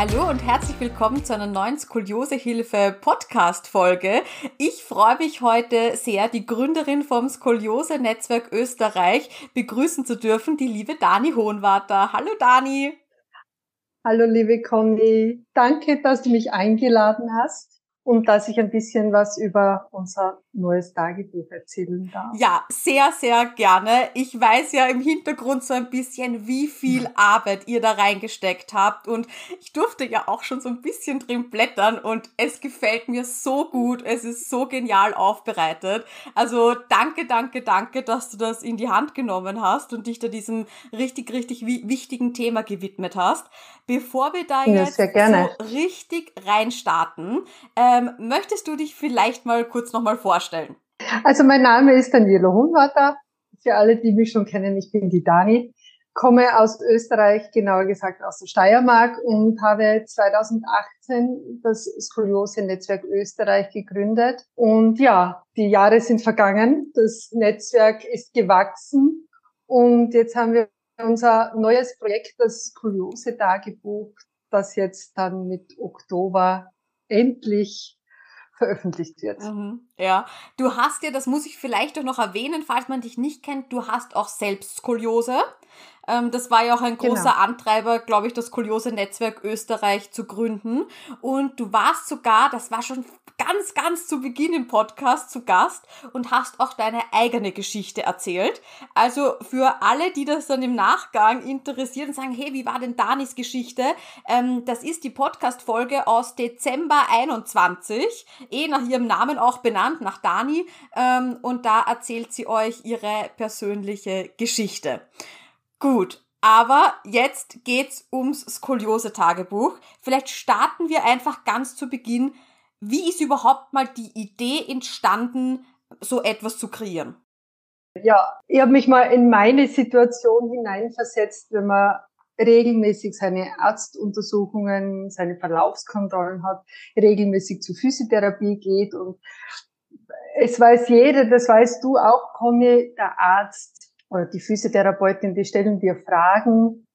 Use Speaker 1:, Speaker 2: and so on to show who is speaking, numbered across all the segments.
Speaker 1: Hallo und herzlich willkommen zu einer neuen Skoliosehilfe Podcast Folge. Ich freue mich heute sehr, die Gründerin vom Skoliose Netzwerk Österreich begrüßen zu dürfen, die liebe Dani Hohenwarter. Hallo Dani.
Speaker 2: Hallo liebe Conny. Danke, dass du mich eingeladen hast und dass ich ein bisschen was über unser neues Tagebuch erzählen darf.
Speaker 1: Ja, sehr, sehr gerne. Ich weiß ja im Hintergrund so ein bisschen, wie viel Arbeit ihr da reingesteckt habt und ich durfte ja auch schon so ein bisschen drin blättern und es gefällt mir so gut. Es ist so genial aufbereitet. Also danke, danke, danke, dass du das in die Hand genommen hast und dich da diesem richtig, richtig wichtigen Thema gewidmet hast. Bevor wir da ja, jetzt so richtig reinstarten, äh, ähm, möchtest du dich vielleicht mal kurz nochmal vorstellen?
Speaker 2: Also mein Name ist Daniela Hohenwarter. Für alle, die mich schon kennen, ich bin die Dani, komme aus Österreich, genauer gesagt aus der Steiermark und habe 2018 das Skoliose-Netzwerk Österreich gegründet. Und ja, die Jahre sind vergangen, das Netzwerk ist gewachsen und jetzt haben wir unser neues Projekt, das Skoliose-Tagebuch, das jetzt dann mit Oktober endlich veröffentlicht wird.
Speaker 1: Mhm, ja, du hast ja, das muss ich vielleicht auch noch erwähnen, falls man dich nicht kennt, du hast auch selbst Skoliose. Ähm, das war ja auch ein großer genau. Antreiber, glaube ich, das Skoliose-Netzwerk Österreich zu gründen. Und du warst sogar, das war schon ganz, ganz zu Beginn im Podcast zu Gast und hast auch deine eigene Geschichte erzählt. Also für alle, die das dann im Nachgang interessieren und sagen, hey, wie war denn Danis Geschichte? Ähm, das ist die Podcast-Folge aus Dezember 21, eh nach ihrem Namen auch benannt, nach Dani. Ähm, und da erzählt sie euch ihre persönliche Geschichte. Gut, aber jetzt geht's ums Skoliose-Tagebuch. Vielleicht starten wir einfach ganz zu Beginn wie ist überhaupt mal die Idee entstanden, so etwas zu kreieren?
Speaker 2: Ja, ich habe mich mal in meine Situation hineinversetzt, wenn man regelmäßig seine Arztuntersuchungen, seine Verlaufskontrollen hat, regelmäßig zur Physiotherapie geht und es weiß jeder, das weißt du auch, Conny, der Arzt oder die Physiotherapeutin, die stellen dir Fragen,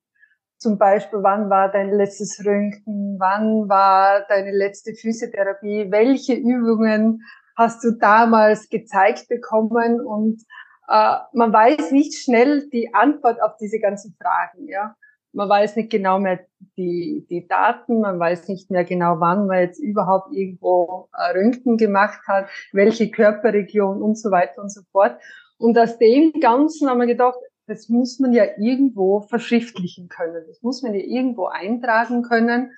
Speaker 2: zum Beispiel, wann war dein letztes Röntgen? Wann war deine letzte Physiotherapie? Welche Übungen hast du damals gezeigt bekommen? Und äh, man weiß nicht schnell die Antwort auf diese ganzen Fragen. Ja, man weiß nicht genau mehr die, die Daten, man weiß nicht mehr genau, wann man jetzt überhaupt irgendwo äh, Röntgen gemacht hat, welche Körperregion und so weiter und so fort. Und aus dem Ganzen haben wir gedacht, das muss man ja irgendwo verschriftlichen können. Das muss man ja irgendwo eintragen können.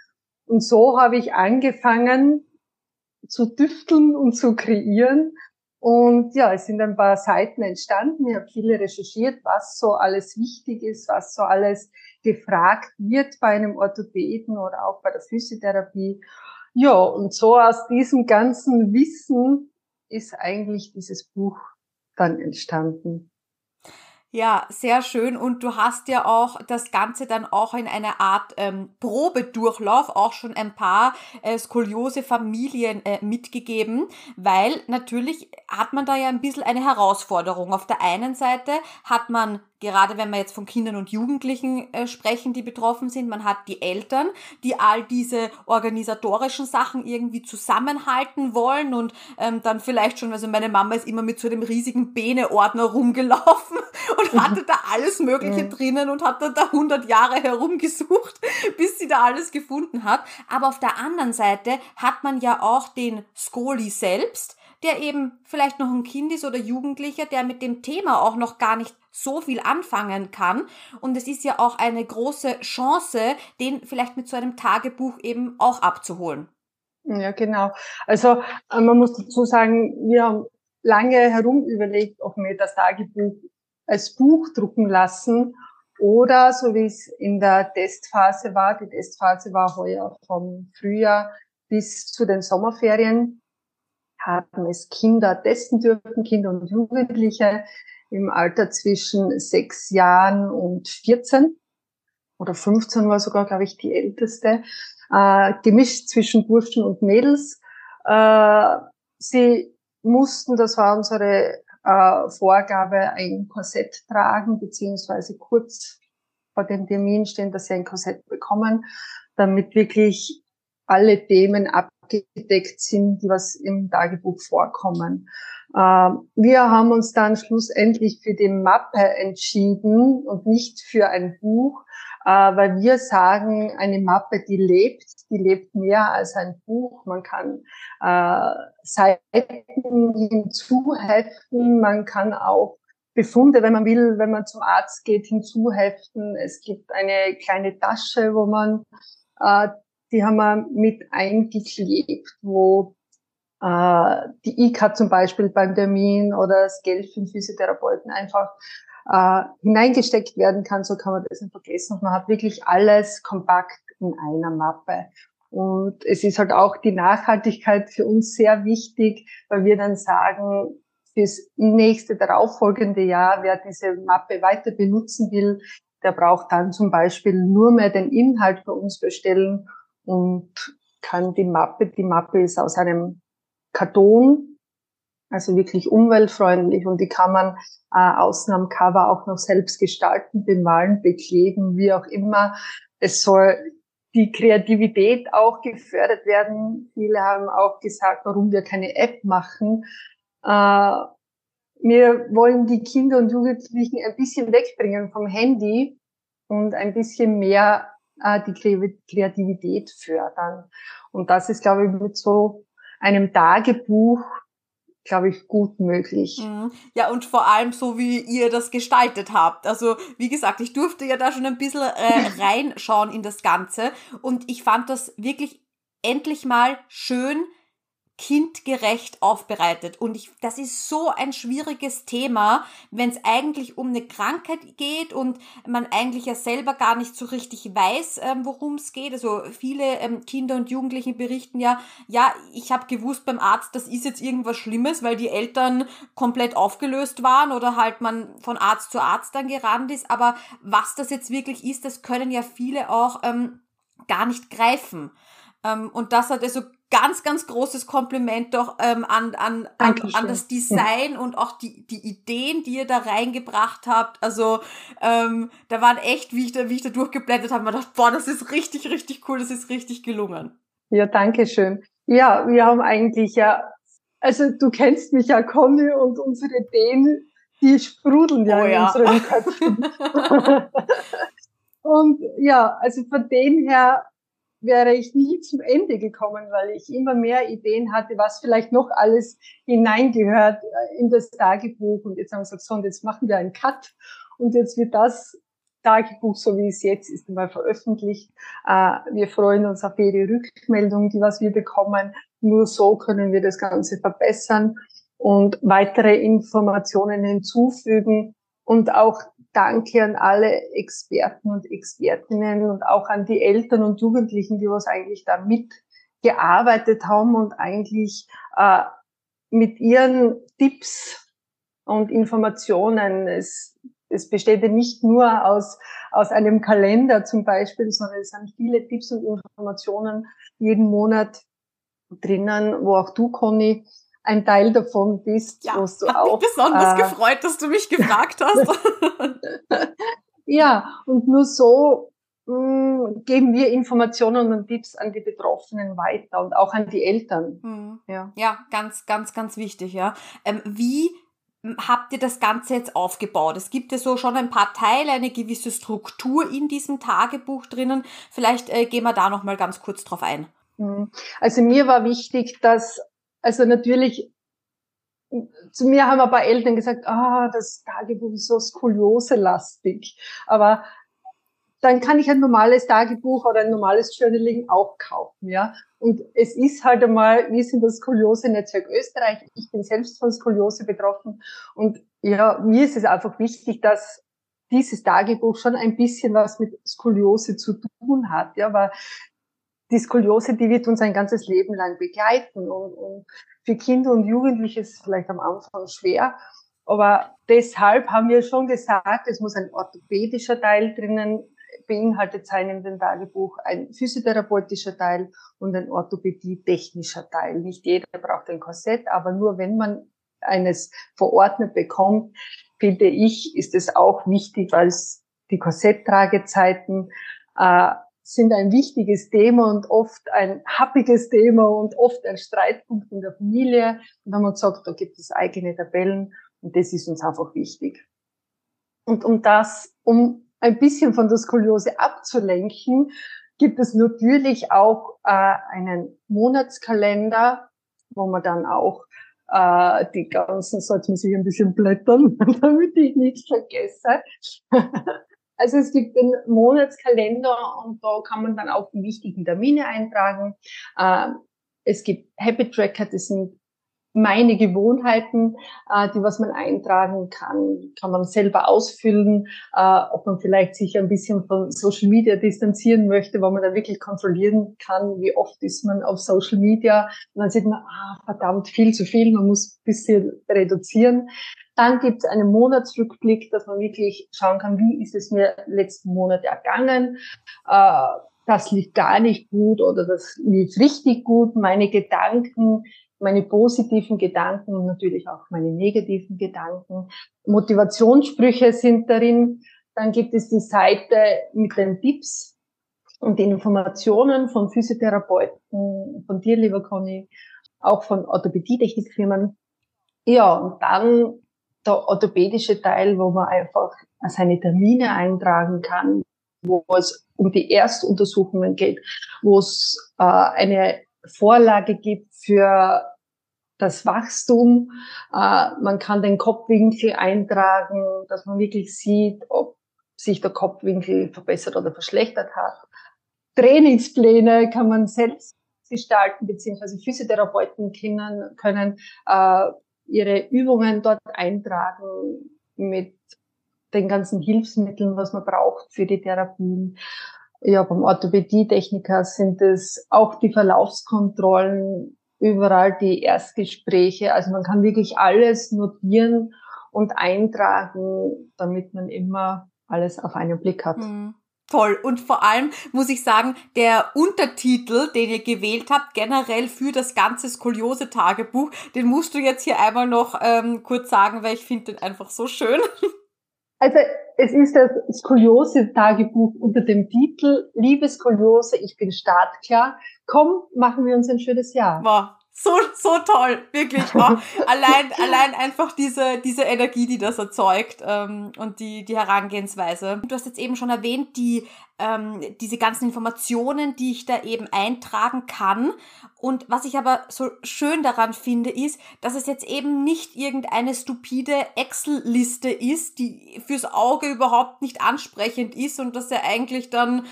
Speaker 2: Und so habe ich angefangen zu düfteln und zu kreieren. Und ja, es sind ein paar Seiten entstanden. Ich habe viele recherchiert, was so alles wichtig ist, was so alles gefragt wird bei einem Orthopäden oder auch bei der Physiotherapie. Ja, und so aus diesem ganzen Wissen ist eigentlich dieses Buch dann entstanden.
Speaker 1: Ja, sehr schön. Und du hast ja auch das Ganze dann auch in einer Art ähm, Probedurchlauf auch schon ein paar äh, Skoliose-Familien äh, mitgegeben, weil natürlich hat man da ja ein bisschen eine Herausforderung. Auf der einen Seite hat man gerade wenn wir jetzt von Kindern und Jugendlichen äh, sprechen, die betroffen sind, man hat die Eltern, die all diese organisatorischen Sachen irgendwie zusammenhalten wollen und ähm, dann vielleicht schon, also meine Mama ist immer mit so einem riesigen Bene-Ordner rumgelaufen und mhm. hatte da alles Mögliche drinnen und hat da 100 Jahre herumgesucht, bis sie da alles gefunden hat. Aber auf der anderen Seite hat man ja auch den Skoli selbst, der eben vielleicht noch ein Kind ist oder Jugendlicher, der mit dem Thema auch noch gar nicht so viel anfangen kann. Und es ist ja auch eine große Chance, den vielleicht mit so einem Tagebuch eben auch abzuholen.
Speaker 2: Ja, genau. Also äh, man muss dazu sagen, wir haben lange herum überlegt, ob wir das Tagebuch als Buch drucken lassen oder so wie es in der Testphase war. Die Testphase war heuer vom Frühjahr bis zu den Sommerferien haben es Kinder testen dürfen, Kinder und Jugendliche im Alter zwischen sechs Jahren und 14. oder 15 war sogar, glaube ich, die älteste, äh, gemischt zwischen Burschen und Mädels. Äh, sie mussten, das war unsere äh, Vorgabe, ein Korsett tragen, beziehungsweise kurz vor dem Termin stehen, dass sie ein Korsett bekommen, damit wirklich alle Themen abgedeckt sind, die was im Tagebuch vorkommen. Ähm, wir haben uns dann schlussendlich für die Mappe entschieden und nicht für ein Buch, weil wir sagen, eine Mappe, die lebt, die lebt mehr als ein Buch. Man kann äh, Seiten hinzuheften, man kann auch Befunde, wenn man will, wenn man zum Arzt geht, hinzuheften. Es gibt eine kleine Tasche, wo man, äh, die haben wir mit eingeklebt, wo äh, die IK zum Beispiel beim Termin oder das Geld für den Physiotherapeuten einfach äh, hineingesteckt werden kann, so kann man das nicht vergessen. Und man hat wirklich alles kompakt in einer Mappe. Und es ist halt auch die Nachhaltigkeit für uns sehr wichtig, weil wir dann sagen, fürs nächste darauffolgende Jahr, wer diese Mappe weiter benutzen will, der braucht dann zum Beispiel nur mehr den Inhalt bei uns bestellen und kann die Mappe, die Mappe ist aus einem Karton, also wirklich umweltfreundlich und die kann man äh, außen am Cover auch noch selbst gestalten, bemalen, bekleben, wie auch immer. Es soll die Kreativität auch gefördert werden. Viele haben auch gesagt, warum wir keine App machen. Äh, wir wollen die Kinder und Jugendlichen ein bisschen wegbringen vom Handy und ein bisschen mehr äh, die Kreativität fördern. Und das ist, glaube ich, mit so einem Tagebuch glaube ich, gut möglich.
Speaker 1: Mhm. Ja, und vor allem so, wie ihr das gestaltet habt. Also, wie gesagt, ich durfte ja da schon ein bisschen äh, reinschauen in das Ganze und ich fand das wirklich endlich mal schön kindgerecht aufbereitet. Und ich, das ist so ein schwieriges Thema, wenn es eigentlich um eine Krankheit geht und man eigentlich ja selber gar nicht so richtig weiß, ähm, worum es geht. Also viele ähm, Kinder und Jugendlichen berichten ja, ja, ich habe gewusst beim Arzt, das ist jetzt irgendwas Schlimmes, weil die Eltern komplett aufgelöst waren oder halt man von Arzt zu Arzt dann gerannt ist. Aber was das jetzt wirklich ist, das können ja viele auch ähm, gar nicht greifen. Ähm, und das hat also ganz, ganz großes Kompliment doch ähm, an, an, an, an, das Design ja. und auch die, die Ideen, die ihr da reingebracht habt. Also ähm, da waren echt, wie ich da, wie ich da durchgeblättert habe, man dachte, boah, das ist richtig, richtig cool, das ist richtig gelungen.
Speaker 2: Ja, danke schön. Ja, wir haben eigentlich ja, also du kennst mich ja, Conny, und unsere Ideen, die sprudeln ja oh, in ja. unseren Köpfen. und ja, also von dem her wäre ich nie zum Ende gekommen, weil ich immer mehr Ideen hatte, was vielleicht noch alles hineingehört äh, in das Tagebuch. Und jetzt haben wir gesagt, so, und jetzt machen wir einen Cut. Und jetzt wird das Tagebuch, so wie es jetzt ist, mal veröffentlicht. Äh, wir freuen uns auf jede Rückmeldung, die was wir bekommen. Nur so können wir das Ganze verbessern und weitere Informationen hinzufügen und auch Danke an alle Experten und Expertinnen und auch an die Eltern und Jugendlichen, die was eigentlich da mitgearbeitet haben und eigentlich äh, mit ihren Tipps und Informationen. Es, es besteht ja nicht nur aus, aus einem Kalender zum Beispiel, sondern es sind viele Tipps und Informationen jeden Monat drinnen, wo auch du, Conny, ein Teil davon bist,
Speaker 1: ja, wo du auch. Mich besonders äh, gefreut, dass du mich gefragt hast.
Speaker 2: ja, und nur so mh, mm, geben wir Informationen und Tipps an die Betroffenen weiter und auch an die Eltern.
Speaker 1: Mhm. Ja. ja, ganz, ganz, ganz wichtig, ja. Ähm, wie habt ihr das Ganze jetzt aufgebaut? Es gibt ja so schon ein paar Teile, eine gewisse Struktur in diesem Tagebuch drinnen. Vielleicht äh, gehen wir da noch mal ganz kurz drauf ein.
Speaker 2: Mhm. Also mir war wichtig, dass also natürlich, zu mir haben ein paar Eltern gesagt, ah, das Tagebuch ist so skoliose-lastig. Aber dann kann ich ein normales Tagebuch oder ein normales Journaling auch kaufen, ja. Und es ist halt einmal, wir sind das Skoliose-Netzwerk Österreich. Ich bin selbst von Skoliose betroffen. Und ja, mir ist es einfach wichtig, dass dieses Tagebuch schon ein bisschen was mit Skoliose zu tun hat, ja, weil die Skoliose, die wird uns ein ganzes Leben lang begleiten und, und für Kinder und Jugendliche ist es vielleicht am Anfang schwer, aber deshalb haben wir schon gesagt, es muss ein orthopädischer Teil drinnen beinhaltet sein in dem Tagebuch ein physiotherapeutischer Teil und ein orthopädie-technischer Teil. Nicht jeder braucht ein Korsett, aber nur wenn man eines verordnet bekommt, finde ich, ist es auch wichtig, weil die Korsetttragezeiten äh, sind ein wichtiges Thema und oft ein happiges Thema und oft ein Streitpunkt in der Familie. Und haben wir gesagt, da gibt es eigene Tabellen und das ist uns einfach wichtig. Und um das, um ein bisschen von der Skoliose abzulenken, gibt es natürlich auch äh, einen Monatskalender, wo man dann auch äh, die ganzen, so jetzt muss ich ein bisschen blättern, damit ich nichts vergesse. Also es gibt den Monatskalender und da kann man dann auch die wichtigen Termine eintragen. Äh, es gibt Habit Tracker, das sind meine Gewohnheiten, äh, die was man eintragen kann, kann man selber ausfüllen, äh, ob man vielleicht sich ein bisschen von Social Media distanzieren möchte, wo man da wirklich kontrollieren kann, wie oft ist man auf Social Media. Und dann sieht man, ah, verdammt, viel zu viel, man muss ein bisschen reduzieren. Dann gibt es einen Monatsrückblick, dass man wirklich schauen kann, wie ist es mir letzten Monat ergangen. Äh, das lief gar nicht gut oder das lief richtig gut. Meine Gedanken, meine positiven Gedanken und natürlich auch meine negativen Gedanken. Motivationssprüche sind darin. Dann gibt es die Seite mit den Tipps und den Informationen von Physiotherapeuten, von dir, lieber Conny, auch von Orthopädie-Technikfirmen. Ja, und dann der orthopädische Teil, wo man einfach seine Termine eintragen kann, wo es um die Erstuntersuchungen geht, wo es äh, eine Vorlage gibt für das Wachstum. Äh, man kann den Kopfwinkel eintragen, dass man wirklich sieht, ob sich der Kopfwinkel verbessert oder verschlechtert hat. Trainingspläne kann man selbst gestalten, beziehungsweise Physiotherapeuten können, können äh, ihre Übungen dort eintragen mit den ganzen Hilfsmitteln, was man braucht für die Therapien. Ja, beim Orthopädie-Techniker sind es auch die Verlaufskontrollen, überall die Erstgespräche. Also man kann wirklich alles notieren und eintragen, damit man immer alles auf einen Blick hat. Mhm.
Speaker 1: Toll. Und vor allem muss ich sagen, der Untertitel, den ihr gewählt habt, generell für das ganze Skoliose-Tagebuch, den musst du jetzt hier einmal noch ähm, kurz sagen, weil ich finde den einfach so schön.
Speaker 2: Also es ist das Skoliose-Tagebuch unter dem Titel Liebe Skoliose, ich bin startklar. Komm, machen wir uns ein schönes Jahr.
Speaker 1: Wow. So, so toll, wirklich. Oh, allein, allein einfach diese, diese Energie, die das erzeugt ähm, und die, die Herangehensweise. Du hast jetzt eben schon erwähnt, die, ähm, diese ganzen Informationen, die ich da eben eintragen kann. Und was ich aber so schön daran finde, ist, dass es jetzt eben nicht irgendeine stupide Excel-Liste ist, die fürs Auge überhaupt nicht ansprechend ist und dass er eigentlich dann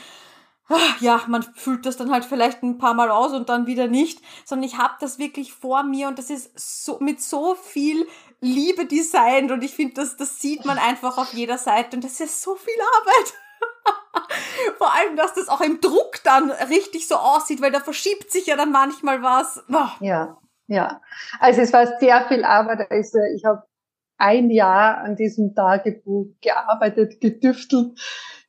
Speaker 1: ja, man fühlt das dann halt vielleicht ein paar Mal aus und dann wieder nicht, sondern ich habe das wirklich vor mir und das ist so mit so viel Liebe designt und ich finde, das, das sieht man einfach auf jeder Seite und das ist so viel Arbeit. Vor allem, dass das auch im Druck dann richtig so aussieht, weil da verschiebt sich ja dann manchmal was.
Speaker 2: Oh. Ja, ja. Also es war sehr viel Arbeit. Also ich habe ein Jahr an diesem Tagebuch gearbeitet, gedüftelt,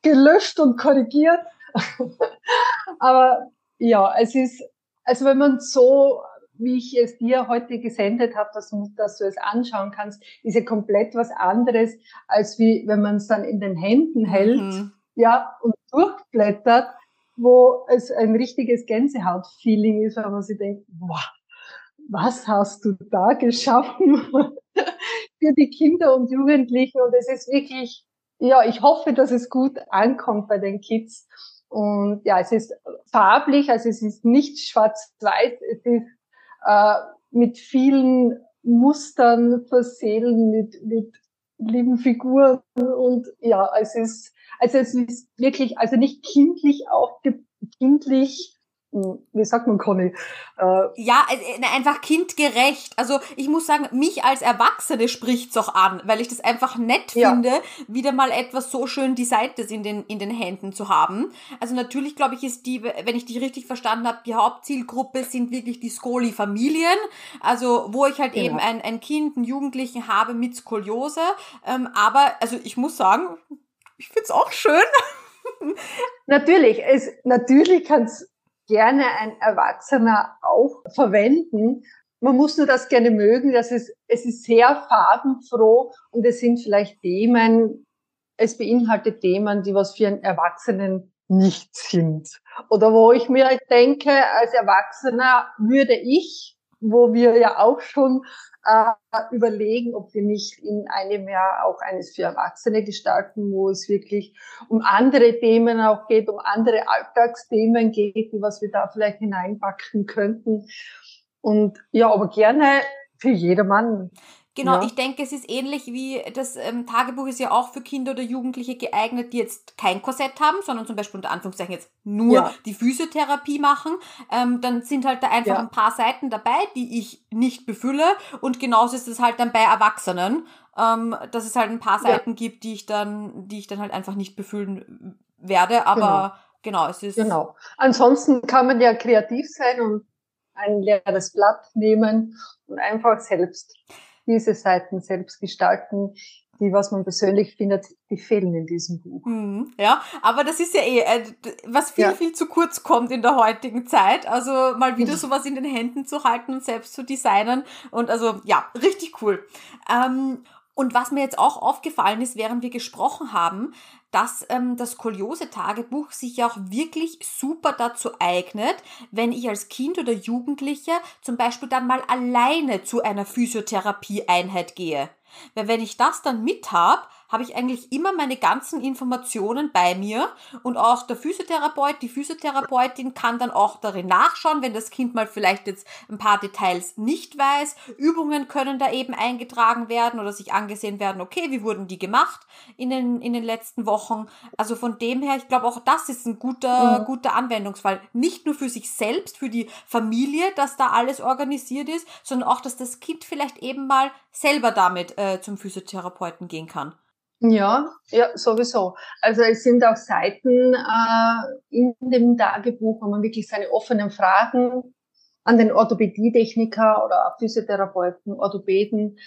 Speaker 2: gelöscht und korrigiert. Aber ja, es ist, also wenn man so, wie ich es dir heute gesendet habe, dass, dass du es anschauen kannst, ist ja komplett was anderes, als wie wenn man es dann in den Händen hält, mhm. ja, und durchblättert, wo es ein richtiges Gänsehaut-Feeling ist, weil man sich denkt, wow, was hast du da geschaffen für die Kinder und Jugendlichen? Und es ist wirklich, ja, ich hoffe, dass es gut ankommt bei den Kids. Und ja, es ist farblich, also es ist nicht schwarz-weiß, es ist äh, mit vielen Mustern versehen, mit, mit lieben Figuren und ja, es ist, also es ist wirklich, also nicht kindlich aufge, kindlich wie sagt man, Conny?
Speaker 1: Äh, ja, äh, äh, einfach kindgerecht. Also ich muss sagen, mich als Erwachsene spricht's auch an, weil ich das einfach nett ja. finde, wieder mal etwas so schön Designtes in den, in den Händen zu haben. Also natürlich, glaube ich, ist die, wenn ich die richtig verstanden habe, die Hauptzielgruppe sind wirklich die Skoli-Familien. Also wo ich halt genau. eben ein, ein Kind, einen Jugendlichen habe mit Skoliose. Ähm, aber, also ich muss sagen, ich find's auch schön.
Speaker 2: natürlich, es, natürlich kann es gerne ein Erwachsener auch verwenden. Man muss nur das gerne mögen, dass es, es ist sehr farbenfroh und es sind vielleicht Themen, es beinhaltet Themen, die was für einen Erwachsenen nicht sind. Oder wo ich mir denke, als Erwachsener würde ich, wo wir ja auch schon äh, überlegen, ob wir nicht in einem Jahr auch eines für Erwachsene gestalten, wo es wirklich um andere Themen auch geht, um andere Alltagsthemen geht, was wir da vielleicht hineinpacken könnten. Und ja, aber gerne für jedermann.
Speaker 1: Genau, ja. ich denke, es ist ähnlich wie das ähm, Tagebuch ist ja auch für Kinder oder Jugendliche geeignet, die jetzt kein Korsett haben, sondern zum Beispiel unter Anführungszeichen jetzt nur ja. die Physiotherapie machen. Ähm, dann sind halt da einfach ja. ein paar Seiten dabei, die ich nicht befülle. Und genauso ist es halt dann bei Erwachsenen, ähm, dass es halt ein paar Seiten gibt, die ich dann, die ich dann halt einfach nicht befüllen werde. Aber genau, genau es ist.
Speaker 2: Genau. Ansonsten kann man ja kreativ sein und ein leeres Blatt nehmen und einfach selbst diese Seiten selbst gestalten, die, was man persönlich findet, die fehlen in diesem Buch.
Speaker 1: Mhm, ja, aber das ist ja eh, äh, was viel, ja. viel zu kurz kommt in der heutigen Zeit. Also mal wieder sowas in den Händen zu halten und selbst zu designen. Und also ja, richtig cool. Ähm, und was mir jetzt auch aufgefallen ist, während wir gesprochen haben, dass ähm, das Skoliose-Tagebuch sich ja auch wirklich super dazu eignet, wenn ich als Kind oder Jugendlicher zum Beispiel dann mal alleine zu einer Physiotherapie-Einheit gehe. Weil wenn ich das dann mit hab, habe ich eigentlich immer meine ganzen Informationen bei mir und auch der Physiotherapeut, die Physiotherapeutin kann dann auch darin nachschauen, wenn das Kind mal vielleicht jetzt ein paar Details nicht weiß. Übungen können da eben eingetragen werden oder sich angesehen werden, okay, wie wurden die gemacht in den, in den letzten Wochen. Also von dem her, ich glaube auch das ist ein guter, mhm. guter Anwendungsfall. Nicht nur für sich selbst, für die Familie, dass da alles organisiert ist, sondern auch, dass das Kind vielleicht eben mal selber damit äh, zum Physiotherapeuten gehen kann.
Speaker 2: Ja, ja, sowieso. Also es sind auch Seiten äh, in dem Tagebuch, wo man wirklich seine offenen Fragen an den Orthopädietechniker oder Physiotherapeuten, Orthopäden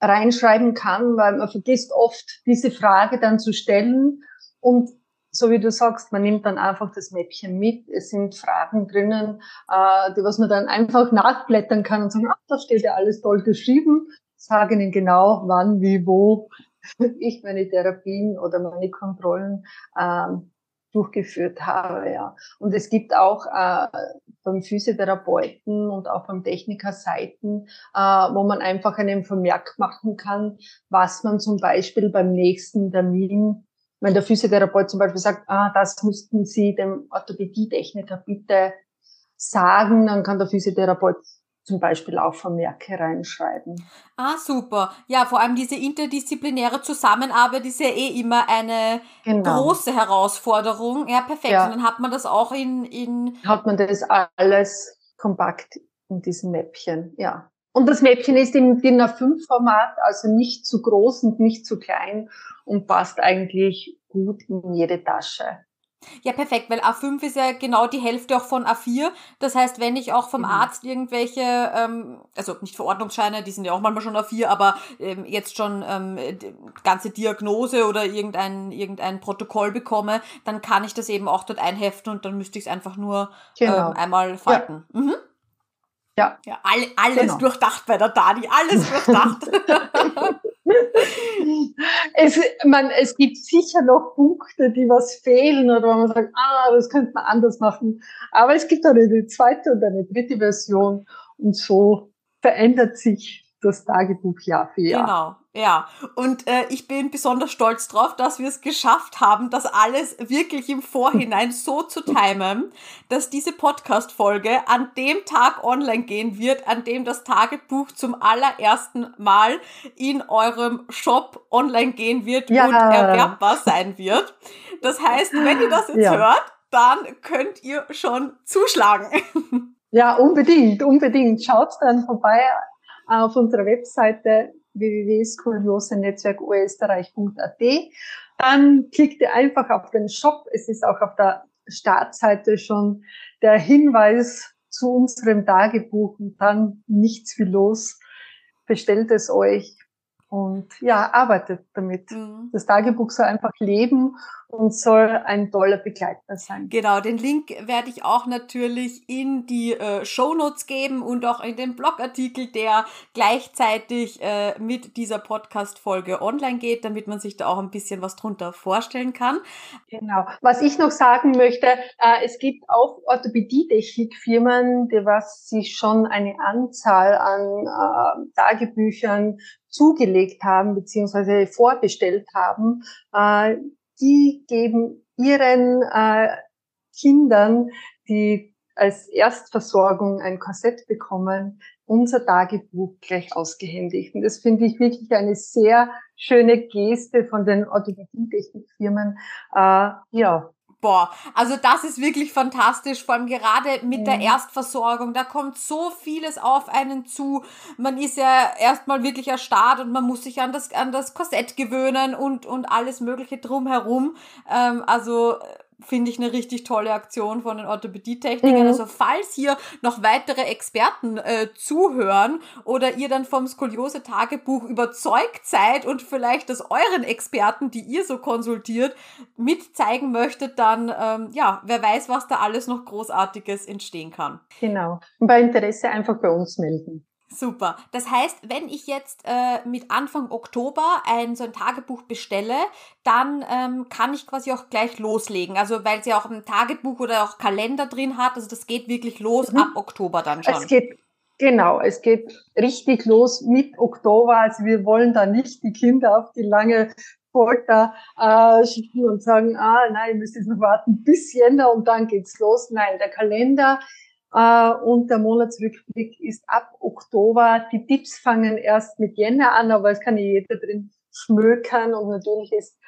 Speaker 2: reinschreiben kann, weil man vergisst oft, diese Frage dann zu stellen. Und so wie du sagst, man nimmt dann einfach das Mäppchen mit. Es sind Fragen drinnen, äh, die was man dann einfach nachblättern kann und sagen, ach, da steht ja alles toll geschrieben. Sagen Ihnen genau, wann, wie, wo ich meine Therapien oder meine Kontrollen ähm, durchgeführt habe. Ja. Und es gibt auch äh, beim Physiotherapeuten und auch beim Techniker Seiten, äh, wo man einfach einen Vermerk machen kann, was man zum Beispiel beim nächsten Termin, wenn der Physiotherapeut zum Beispiel sagt, ah, das müssten Sie dem Orthopädietechniker bitte sagen, dann kann der Physiotherapeut zum Beispiel auch Vermerke reinschreiben.
Speaker 1: Ah, super. Ja, vor allem diese interdisziplinäre Zusammenarbeit ist ja eh immer eine genau. große Herausforderung. Ja, perfekt. Ja. Und dann hat man das auch in, in.
Speaker 2: Hat man das alles kompakt in diesem Mäppchen, ja. Und das Mäppchen ist im DIN A5-Format, also nicht zu groß und nicht zu klein und passt eigentlich gut in jede Tasche.
Speaker 1: Ja, perfekt, weil A5 ist ja genau die Hälfte auch von A4. Das heißt, wenn ich auch vom mhm. Arzt irgendwelche, ähm, also nicht Verordnungsscheine, die sind ja auch manchmal schon A4, aber ähm, jetzt schon ähm, ganze Diagnose oder irgendein, irgendein Protokoll bekomme, dann kann ich das eben auch dort einheften und dann müsste ich es einfach nur genau. ähm, einmal falten. Ja. Mhm. Ja. ja all, alles genau. durchdacht bei der Dani, alles durchdacht.
Speaker 2: es, man, es gibt sicher noch Punkte, die was fehlen oder wo man sagt, ah, das könnte man anders machen. Aber es gibt eine zweite und eine dritte Version und so verändert sich das Tagebuch Jahr für Jahr.
Speaker 1: Genau, ja. Und äh, ich bin besonders stolz drauf, dass wir es geschafft haben, das alles wirklich im Vorhinein so zu timen, dass diese Podcast-Folge an dem Tag online gehen wird, an dem das Tagebuch zum allerersten Mal in eurem Shop online gehen wird ja. und erwerbbar sein wird. Das heißt, wenn ihr das jetzt ja. hört, dann könnt ihr schon zuschlagen.
Speaker 2: Ja, unbedingt, unbedingt. Schaut dann vorbei auf unserer Webseite www.skoliosenetzwerkoösterreich.at. Dann klickt ihr einfach auf den Shop. Es ist auch auf der Startseite schon der Hinweis zu unserem Tagebuch und dann nichts wie los. Bestellt es euch und ja, arbeitet damit. Mhm. Das Tagebuch soll einfach leben und soll ein toller Begleiter sein.
Speaker 1: Genau, den Link werde ich auch natürlich in die äh, Show Notes geben und auch in den Blogartikel, der gleichzeitig äh, mit dieser Podcast-Folge online geht, damit man sich da auch ein bisschen was drunter vorstellen kann.
Speaker 2: Genau. Was ich noch sagen möchte, äh, es gibt auch Orthopädie-Technik-Firmen, die was sich schon eine Anzahl an äh, Tagebüchern zugelegt haben beziehungsweise vorbestellt haben, äh, die geben ihren äh, Kindern, die als Erstversorgung ein Korsett bekommen, unser Tagebuch gleich ausgehändigt. Und das finde ich wirklich eine sehr schöne Geste von den Orthopädie-Technikfirmen. Äh, ja,
Speaker 1: Boah, also das ist wirklich fantastisch, vor allem gerade mit mhm. der Erstversorgung. Da kommt so vieles auf einen zu. Man ist ja erstmal wirklich erstarrt und man muss sich an das, an das Korsett gewöhnen und, und alles Mögliche drumherum. Ähm, also finde ich eine richtig tolle Aktion von den Orthopädietechnikern. Mhm. Also falls hier noch weitere Experten äh, zuhören oder ihr dann vom Skoliose-Tagebuch überzeugt seid und vielleicht das euren Experten, die ihr so konsultiert, mitzeigen möchtet, dann ähm, ja, wer weiß, was da alles noch Großartiges entstehen kann.
Speaker 2: Genau. Und bei Interesse einfach bei uns melden.
Speaker 1: Super. Das heißt, wenn ich jetzt äh, mit Anfang Oktober ein so ein Tagebuch bestelle, dann ähm, kann ich quasi auch gleich loslegen. Also weil sie auch ein Tagebuch oder auch Kalender drin hat. Also das geht wirklich los mhm. ab Oktober dann schon.
Speaker 2: Es geht genau, es geht richtig los mit Oktober. Also wir wollen da nicht die Kinder auf die lange Folter äh, schicken und sagen, ah nein, ihr müsst jetzt noch warten bis Jänner und dann geht's los. Nein, der Kalender und der Monatsrückblick ist ab Oktober. Die Tipps fangen erst mit Jänner an, aber es kann jeder drin schmökern und natürlich ist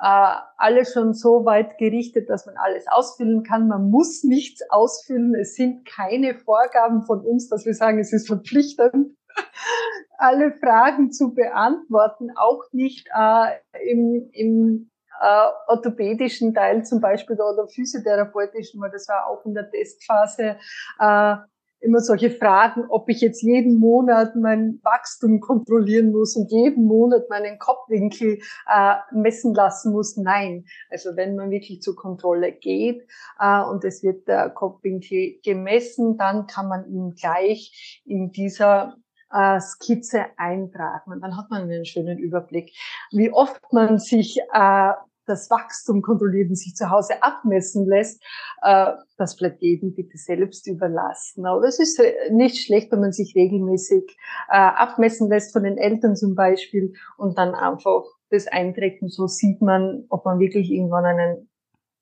Speaker 2: äh, alles schon so weit gerichtet, dass man alles ausfüllen kann. Man muss nichts ausfüllen. Es sind keine Vorgaben von uns, dass wir sagen, es ist verpflichtend, alle Fragen zu beantworten. Auch nicht äh, im, im äh, orthopädischen Teil zum Beispiel oder physiotherapeutischen, weil das war auch in der Testphase äh, immer solche Fragen, ob ich jetzt jeden Monat mein Wachstum kontrollieren muss und jeden Monat meinen Kopfwinkel äh, messen lassen muss. Nein. Also wenn man wirklich zur Kontrolle geht äh, und es wird der Kopfwinkel gemessen, dann kann man ihn gleich in dieser äh, Skizze eintragen. Und dann hat man einen schönen Überblick, wie oft man sich äh, das Wachstum kontrolliert und sich zu Hause abmessen lässt, äh, das bleibt jedem bitte selbst überlassen. Aber es ist äh, nicht schlecht, wenn man sich regelmäßig äh, abmessen lässt von den Eltern zum Beispiel und dann einfach das einträgt und so sieht man, ob man wirklich irgendwann einen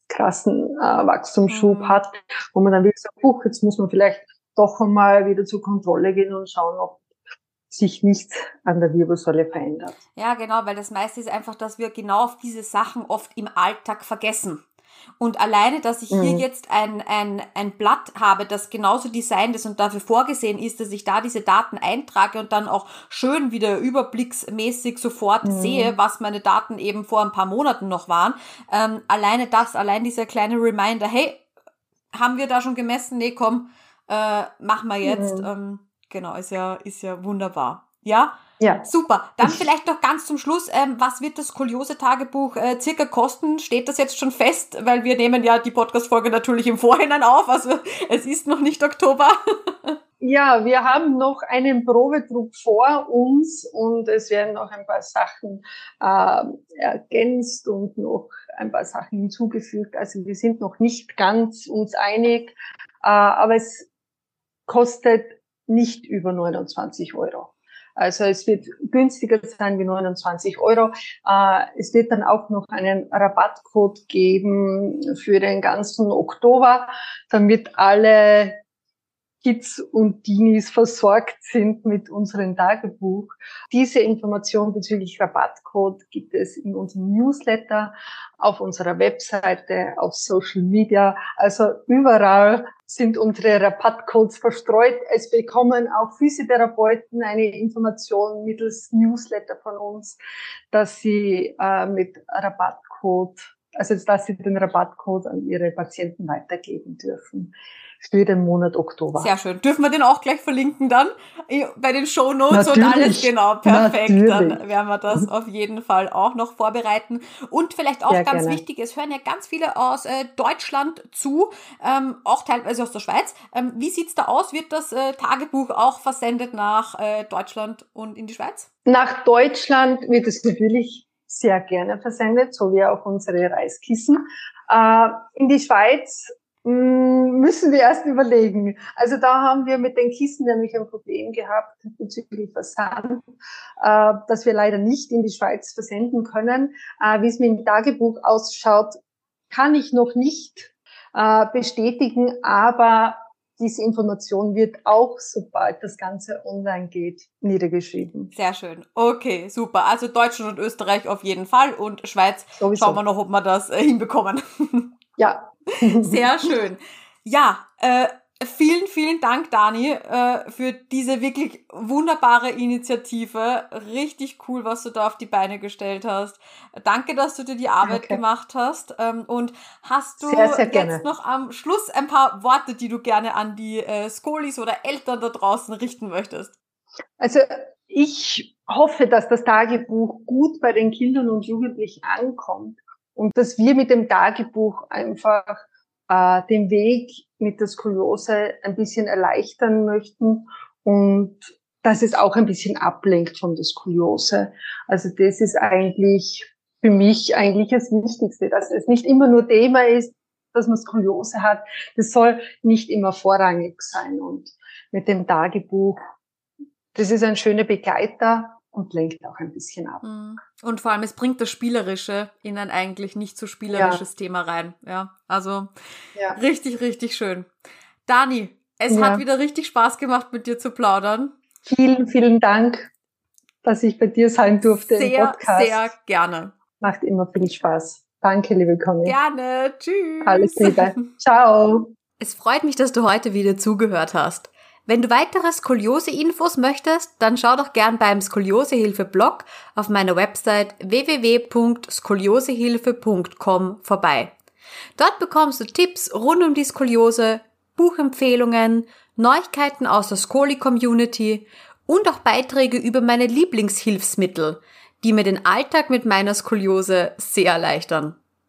Speaker 2: krassen Wachstumsschub mhm. hat, wo man dann wirklich sagt, huch, jetzt muss man vielleicht doch einmal wieder zur Kontrolle gehen und schauen, ob sich nichts an der Wirbelsäule verändert.
Speaker 1: Ja, genau, weil das meiste ist einfach, dass wir genau auf diese Sachen oft im Alltag vergessen. Und alleine, dass ich mhm. hier jetzt ein, ein, ein Blatt habe, das genauso designt ist und dafür vorgesehen ist, dass ich da diese Daten eintrage und dann auch schön wieder überblicksmäßig sofort mhm. sehe, was meine Daten eben vor ein paar Monaten noch waren. Ähm, alleine das, allein dieser kleine Reminder, hey, haben wir da schon gemessen? Nee, komm, äh, machen wir jetzt. Mhm. Ähm, Genau, ist ja, ist ja wunderbar. Ja? Ja. Super. Dann vielleicht noch ganz zum Schluss, ähm, was wird das Skoliose-Tagebuch äh, circa kosten? Steht das jetzt schon fest? Weil wir nehmen ja die Podcast-Folge natürlich im Vorhinein auf, also es ist noch nicht Oktober.
Speaker 2: Ja, wir haben noch einen Probedruck vor uns und es werden noch ein paar Sachen äh, ergänzt und noch ein paar Sachen hinzugefügt. Also wir sind noch nicht ganz uns einig, äh, aber es kostet nicht über 29 Euro. Also es wird günstiger sein wie 29 Euro. Äh, es wird dann auch noch einen Rabattcode geben für den ganzen Oktober, damit alle Kids und Teenies versorgt sind mit unserem Tagebuch. Diese Information bezüglich Rabattcode gibt es in unserem Newsletter, auf unserer Webseite, auf Social Media. Also überall sind unsere Rabattcodes verstreut. Es bekommen auch Physiotherapeuten eine Information mittels Newsletter von uns, dass sie äh, mit Rabattcode, also dass sie den Rabattcode an ihre Patienten weitergeben dürfen. Für den Monat Oktober.
Speaker 1: Sehr schön. Dürfen wir den auch gleich verlinken dann bei den Show Notes und alles genau perfekt. Natürlich. Dann werden wir das auf jeden Fall auch noch vorbereiten. Und vielleicht auch Sehr ganz gerne. wichtig, es hören ja ganz viele aus äh, Deutschland zu, ähm, auch teilweise aus der Schweiz. Ähm, wie sieht's da aus? Wird das äh, Tagebuch auch versendet nach äh, Deutschland und in die Schweiz?
Speaker 2: Nach Deutschland wird es natürlich sehr gerne versendet, so wie auch unsere Reiskissen. Äh, in die Schweiz müssen wir erst überlegen. Also da haben wir mit den Kissen nämlich ein Problem gehabt bezüglich Versand, äh, dass wir leider nicht in die Schweiz versenden können. Äh, wie es mit dem Tagebuch ausschaut, kann ich noch nicht äh, bestätigen, aber diese Information wird auch, sobald das Ganze online geht, niedergeschrieben.
Speaker 1: Sehr schön. Okay, super. Also Deutschland und Österreich auf jeden Fall und Schweiz Sowieso. schauen wir noch, ob wir das hinbekommen.
Speaker 2: Ja.
Speaker 1: Sehr schön. Ja, äh, vielen, vielen Dank, Dani, äh, für diese wirklich wunderbare Initiative. Richtig cool, was du da auf die Beine gestellt hast. Danke, dass du dir die Arbeit Danke. gemacht hast. Ähm, und hast du sehr, sehr jetzt noch am Schluss ein paar Worte, die du gerne an die äh, Skolis oder Eltern da draußen richten möchtest?
Speaker 2: Also ich hoffe, dass das Tagebuch gut bei den Kindern und Jugendlichen ankommt und dass wir mit dem Tagebuch einfach äh, den Weg mit der Skoliose ein bisschen erleichtern möchten und dass es auch ein bisschen ablenkt von der Skoliose. Also das ist eigentlich für mich eigentlich das Wichtigste, dass es nicht immer nur Thema ist, dass man Skoliose hat. Das soll nicht immer vorrangig sein. Und mit dem Tagebuch, das ist ein schöner Begleiter und lenkt auch ein bisschen ab. Mhm.
Speaker 1: Und vor allem, es bringt das Spielerische in ein eigentlich nicht so spielerisches ja. Thema rein. Ja, also ja. richtig, richtig schön. Dani, es ja. hat wieder richtig Spaß gemacht, mit dir zu plaudern.
Speaker 2: Vielen, vielen Dank, dass ich bei dir sein durfte
Speaker 1: sehr, im Podcast. Sehr gerne.
Speaker 2: Macht immer viel Spaß. Danke, liebe Conny.
Speaker 1: Gerne. Tschüss.
Speaker 2: Alles Liebe. Ciao.
Speaker 1: Es freut mich, dass du heute wieder zugehört hast. Wenn du weitere Skoliose-Infos möchtest, dann schau doch gern beim Skoliosehilfe-Blog auf meiner Website www.skoliosehilfe.com vorbei. Dort bekommst du Tipps rund um die Skoliose, Buchempfehlungen, Neuigkeiten aus der Skoli-Community und auch Beiträge über meine Lieblingshilfsmittel, die mir den Alltag mit meiner Skoliose sehr erleichtern.